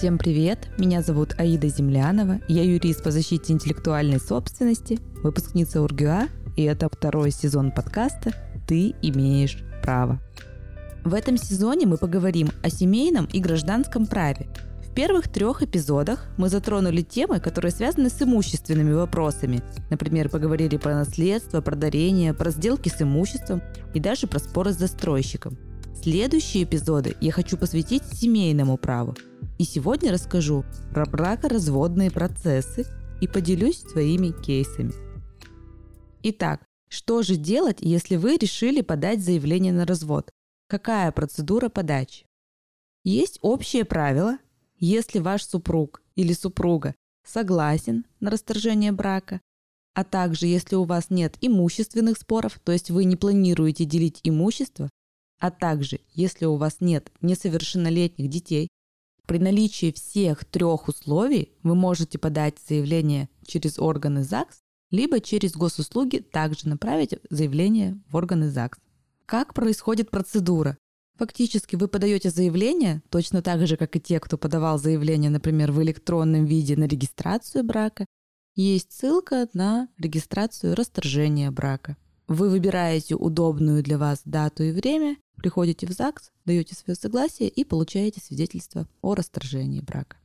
Всем привет! Меня зовут Аида Землянова. Я юрист по защите интеллектуальной собственности, выпускница УрГУА, и это второй сезон подкаста «Ты имеешь право». В этом сезоне мы поговорим о семейном и гражданском праве. В первых трех эпизодах мы затронули темы, которые связаны с имущественными вопросами. Например, поговорили про наследство, про дарение, про сделки с имуществом и даже про споры с застройщиком. Следующие эпизоды я хочу посвятить семейному праву – и сегодня расскажу про бракоразводные процессы и поделюсь своими кейсами. Итак, что же делать, если вы решили подать заявление на развод? Какая процедура подачи? Есть общее правило. Если ваш супруг или супруга согласен на расторжение брака, а также если у вас нет имущественных споров, то есть вы не планируете делить имущество, а также если у вас нет несовершеннолетних детей, при наличии всех трех условий вы можете подать заявление через органы ЗАГС, либо через госуслуги также направить заявление в органы ЗАГС. Как происходит процедура? Фактически вы подаете заявление, точно так же, как и те, кто подавал заявление, например, в электронном виде на регистрацию брака. Есть ссылка на регистрацию расторжения брака. Вы выбираете удобную для вас дату и время, приходите в ЗАГС, даете свое согласие и получаете свидетельство о расторжении брака.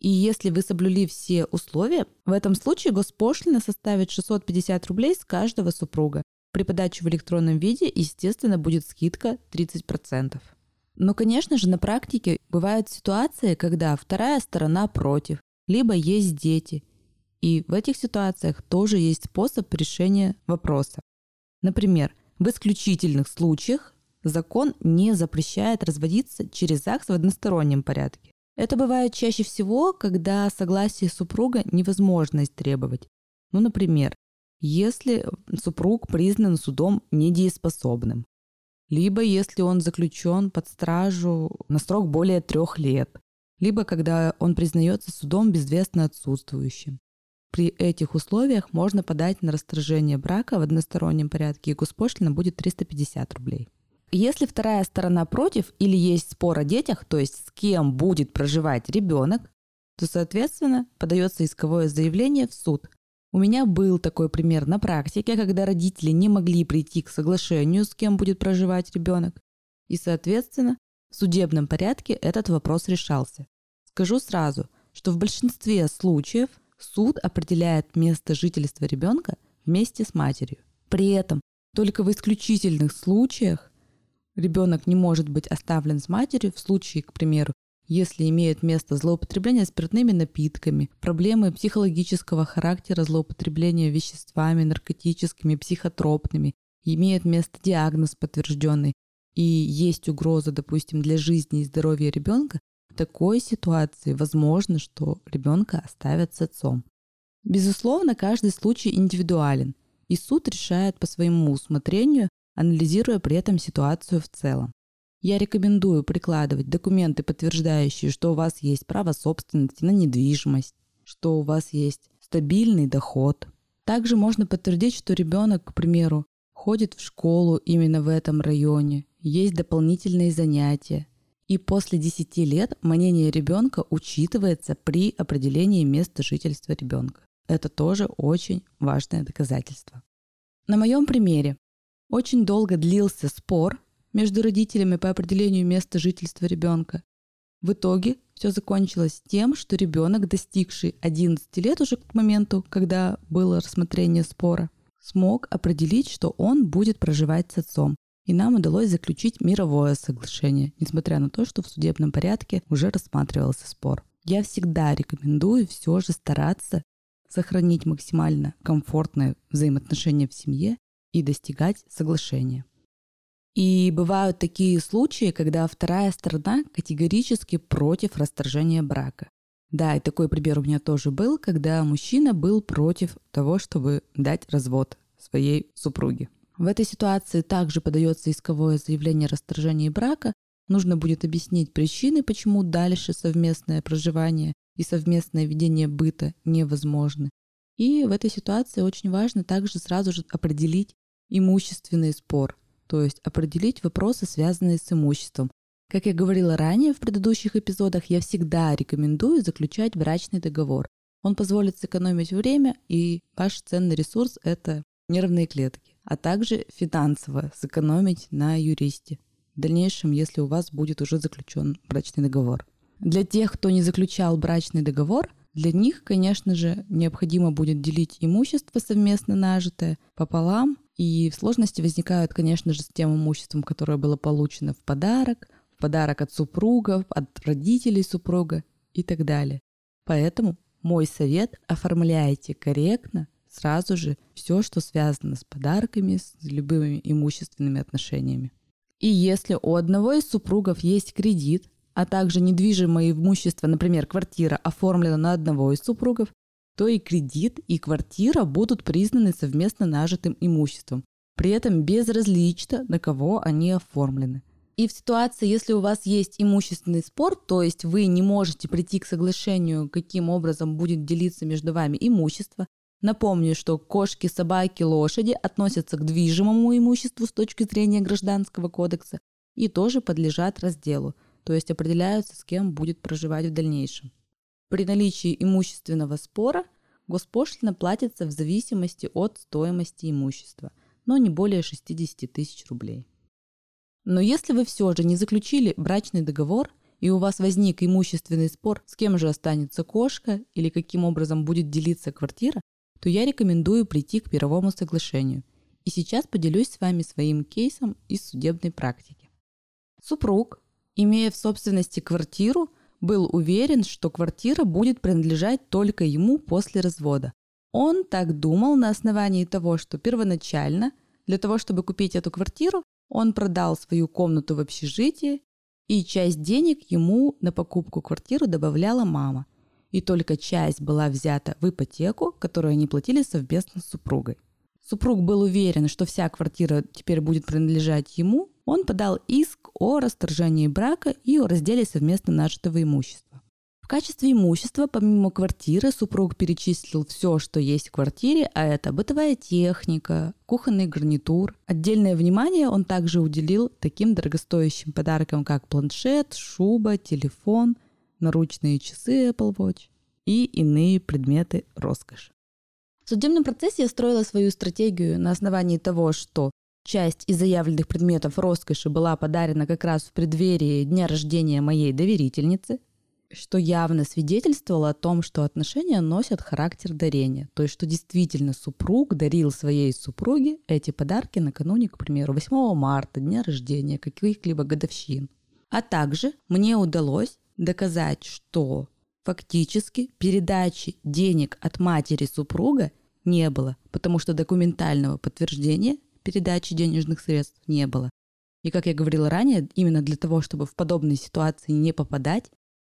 И если вы соблюли все условия, в этом случае госпошлина составит 650 рублей с каждого супруга. При подаче в электронном виде, естественно, будет скидка 30%. Но, конечно же, на практике бывают ситуации, когда вторая сторона против, либо есть дети. И в этих ситуациях тоже есть способ решения вопроса. Например, в исключительных случаях закон не запрещает разводиться через ЗАГС в одностороннем порядке. Это бывает чаще всего, когда согласие супруга невозможно истребовать. Ну, например, если супруг признан судом недееспособным, либо если он заключен под стражу на срок более трех лет, либо когда он признается судом безвестно отсутствующим. При этих условиях можно подать на расторжение брака в одностороннем порядке, и госпошлина будет 350 рублей. Если вторая сторона против или есть спор о детях, то есть с кем будет проживать ребенок, то, соответственно, подается исковое заявление в суд. У меня был такой пример на практике, когда родители не могли прийти к соглашению, с кем будет проживать ребенок. И, соответственно, в судебном порядке этот вопрос решался. Скажу сразу, что в большинстве случаев суд определяет место жительства ребенка вместе с матерью. При этом только в исключительных случаях ребенок не может быть оставлен с матерью в случае, к примеру, если имеет место злоупотребление спиртными напитками, проблемы психологического характера злоупотребления веществами, наркотическими, психотропными, имеет место диагноз подтвержденный, и есть угроза, допустим, для жизни и здоровья ребенка, в такой ситуации возможно, что ребенка оставят с отцом. Безусловно, каждый случай индивидуален, и суд решает по своему усмотрению, анализируя при этом ситуацию в целом. Я рекомендую прикладывать документы, подтверждающие, что у вас есть право собственности на недвижимость, что у вас есть стабильный доход. Также можно подтвердить, что ребенок, к примеру, ходит в школу именно в этом районе, есть дополнительные занятия, и после 10 лет мнение ребенка учитывается при определении места жительства ребенка. Это тоже очень важное доказательство. На моем примере очень долго длился спор между родителями по определению места жительства ребенка. В итоге все закончилось тем, что ребенок, достигший 11 лет уже к моменту, когда было рассмотрение спора, смог определить, что он будет проживать с отцом и нам удалось заключить мировое соглашение, несмотря на то, что в судебном порядке уже рассматривался спор. Я всегда рекомендую все же стараться сохранить максимально комфортные взаимоотношения в семье и достигать соглашения. И бывают такие случаи, когда вторая сторона категорически против расторжения брака. Да, и такой пример у меня тоже был, когда мужчина был против того, чтобы дать развод своей супруге. В этой ситуации также подается исковое заявление о расторжении брака. Нужно будет объяснить причины, почему дальше совместное проживание и совместное ведение быта невозможны. И в этой ситуации очень важно также сразу же определить имущественный спор, то есть определить вопросы, связанные с имуществом. Как я говорила ранее в предыдущих эпизодах, я всегда рекомендую заключать брачный договор. Он позволит сэкономить время, и ваш ценный ресурс – это нервные клетки, а также финансово сэкономить на юристе. В дальнейшем, если у вас будет уже заключен брачный договор. Для тех, кто не заключал брачный договор, для них, конечно же, необходимо будет делить имущество совместно нажитое пополам, и сложности возникают, конечно же, с тем имуществом, которое было получено в подарок, в подарок от супругов, от родителей супруга и так далее. Поэтому мой совет – оформляйте корректно сразу же все, что связано с подарками, с любыми имущественными отношениями. И если у одного из супругов есть кредит, а также недвижимое имущество, например, квартира, оформлена на одного из супругов, то и кредит, и квартира будут признаны совместно нажитым имуществом, при этом безразлично, на кого они оформлены. И в ситуации, если у вас есть имущественный спор, то есть вы не можете прийти к соглашению, каким образом будет делиться между вами имущество, напомню, что кошки, собаки, лошади относятся к движимому имуществу с точки зрения Гражданского кодекса и тоже подлежат разделу, то есть определяются, с кем будет проживать в дальнейшем. При наличии имущественного спора госпошлина платится в зависимости от стоимости имущества, но не более 60 тысяч рублей. Но если вы все же не заключили брачный договор, и у вас возник имущественный спор, с кем же останется кошка или каким образом будет делиться квартира, то я рекомендую прийти к первому соглашению. И сейчас поделюсь с вами своим кейсом из судебной практики. Супруг, имея в собственности квартиру, был уверен, что квартира будет принадлежать только ему после развода. Он так думал на основании того, что первоначально для того, чтобы купить эту квартиру, он продал свою комнату в общежитии, и часть денег ему на покупку квартиры добавляла мама. И только часть была взята в ипотеку, которую они платили совместно с супругой. Супруг был уверен, что вся квартира теперь будет принадлежать ему. Он подал иск о расторжении брака и о разделе совместно нажитого имущества. В качестве имущества, помимо квартиры, супруг перечислил все, что есть в квартире, а это бытовая техника, кухонный гарнитур. Отдельное внимание он также уделил таким дорогостоящим подаркам, как планшет, шуба, телефон, наручные часы Apple Watch и иные предметы роскоши. В судебном процессе я строила свою стратегию на основании того, что часть из заявленных предметов роскоши была подарена как раз в преддверии дня рождения моей доверительницы, что явно свидетельствовало о том, что отношения носят характер дарения. То есть, что действительно супруг дарил своей супруге эти подарки накануне, к примеру, 8 марта, дня рождения, каких-либо годовщин. А также мне удалось доказать, что фактически передачи денег от матери супруга не было, потому что документального подтверждения передачи денежных средств не было. И как я говорила ранее, именно для того, чтобы в подобные ситуации не попадать,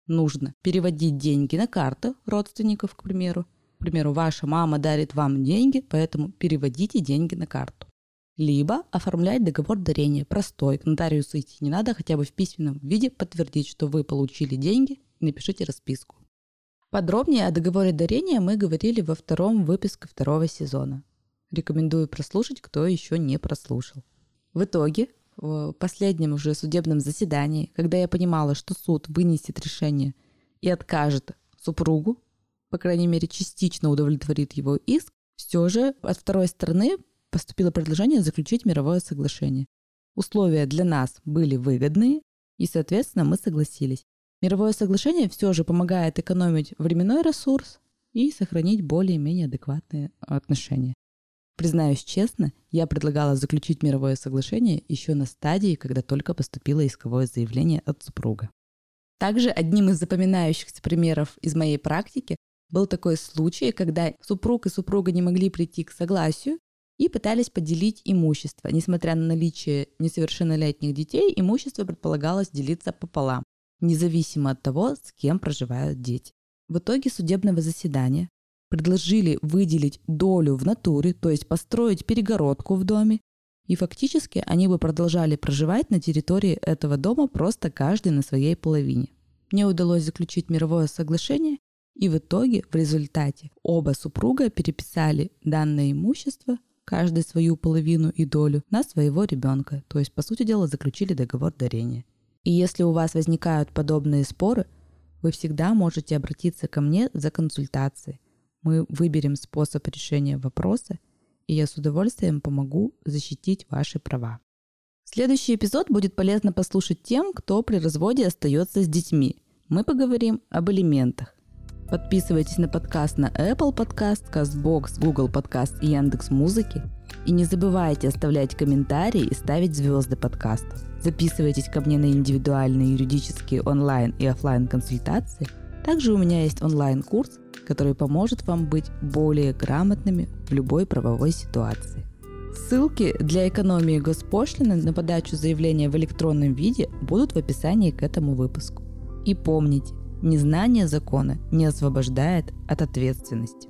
нужно переводить деньги на карту родственников, к примеру. К примеру, ваша мама дарит вам деньги, поэтому переводите деньги на карту. Либо оформлять договор дарения простой. К нотариусу идти не надо, хотя бы в письменном виде подтвердить, что вы получили деньги, напишите расписку. Подробнее о договоре дарения мы говорили во втором выпуске второго сезона. Рекомендую прослушать, кто еще не прослушал. В итоге в последнем уже судебном заседании, когда я понимала, что суд вынесет решение и откажет супругу, по крайней мере, частично удовлетворит его иск, все же от второй стороны поступило предложение заключить мировое соглашение. Условия для нас были выгодные, и, соответственно, мы согласились. Мировое соглашение все же помогает экономить временной ресурс и сохранить более-менее адекватные отношения. Признаюсь честно, я предлагала заключить мировое соглашение еще на стадии, когда только поступило исковое заявление от супруга. Также одним из запоминающихся примеров из моей практики был такой случай, когда супруг и супруга не могли прийти к согласию и пытались поделить имущество. Несмотря на наличие несовершеннолетних детей, имущество предполагалось делиться пополам, независимо от того, с кем проживают дети. В итоге судебного заседания предложили выделить долю в натуре, то есть построить перегородку в доме, и фактически они бы продолжали проживать на территории этого дома просто каждый на своей половине. Мне удалось заключить мировое соглашение, и в итоге, в результате, оба супруга переписали данное имущество, каждый свою половину и долю, на своего ребенка, то есть, по сути дела, заключили договор дарения. И если у вас возникают подобные споры, вы всегда можете обратиться ко мне за консультацией. Мы выберем способ решения вопроса, и я с удовольствием помогу защитить ваши права. Следующий эпизод будет полезно послушать тем, кто при разводе остается с детьми. Мы поговорим об элементах. Подписывайтесь на подкаст на Apple Podcast, CastBox, Google Podcast и Яндекс Музыки. И не забывайте оставлять комментарии и ставить звезды подкаста. Записывайтесь ко мне на индивидуальные юридические онлайн и офлайн консультации. Также у меня есть онлайн-курс, который поможет вам быть более грамотными в любой правовой ситуации. Ссылки для экономии госпошлины на подачу заявления в электронном виде будут в описании к этому выпуску. И помните, незнание закона не освобождает от ответственности.